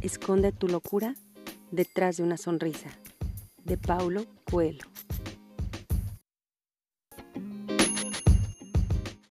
Esconde tu locura detrás de una sonrisa. De Paulo Coelho.